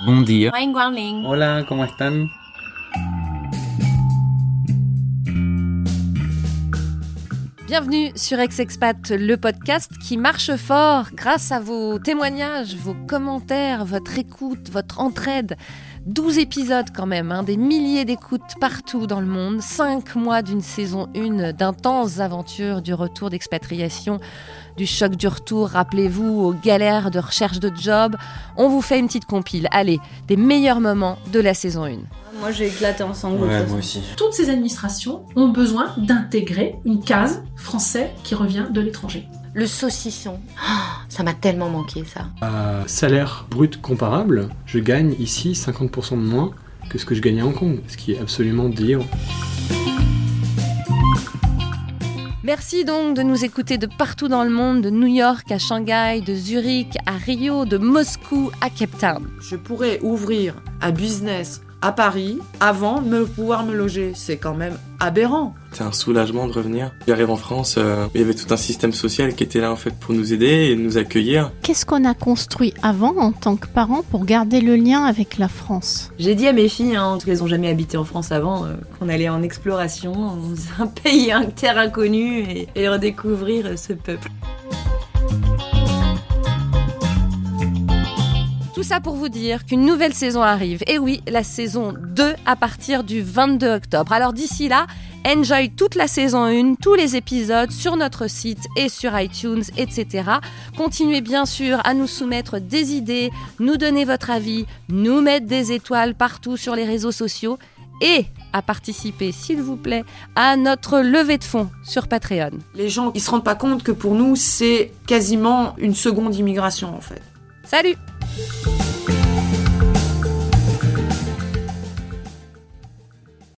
Bon dia. Hola, ¿cómo están? Bienvenue sur Ex-Expat, le podcast qui marche fort grâce à vos témoignages, vos commentaires, votre écoute, votre entraide. 12 épisodes quand même, hein, des milliers d'écoutes partout dans le monde, 5 mois d'une saison 1 d'intenses aventures du retour d'expatriation, du choc du retour, rappelez-vous, aux galères de recherche de job. On vous fait une petite compile, allez, des meilleurs moments de la saison 1. Moi j'ai éclaté en sanglots. Ouais, moi aussi. Toutes ces administrations ont besoin d'intégrer une case français qui revient de l'étranger. Le saucisson, ça m'a tellement manqué ça. À salaire brut comparable, je gagne ici 50% de moins que ce que je gagnais à Hong Kong, ce qui est absolument délirant. Merci donc de nous écouter de partout dans le monde, de New York à Shanghai, de Zurich à Rio, de Moscou à Cape Town. je pourrais ouvrir un business à Paris avant de me pouvoir me loger. C'est quand même aberrant. C'est un soulagement de revenir. J'arrive en France, euh, il y avait tout un système social qui était là en fait pour nous aider et nous accueillir. Qu'est-ce qu'on a construit avant en tant que parents pour garder le lien avec la France? J'ai dit à mes filles, hein, qu'elles ont jamais habité en France avant, euh, qu'on allait en exploration dans un pays, un terre inconnue et, et redécouvrir euh, ce peuple. Tout ça pour vous dire qu'une nouvelle saison arrive. Et oui, la saison 2 à partir du 22 octobre. Alors d'ici là, enjoy toute la saison 1, tous les épisodes sur notre site et sur iTunes, etc. Continuez bien sûr à nous soumettre des idées, nous donner votre avis, nous mettre des étoiles partout sur les réseaux sociaux et à participer, s'il vous plaît, à notre levée de fonds sur Patreon. Les gens, ils se rendent pas compte que pour nous, c'est quasiment une seconde immigration en fait. Salut you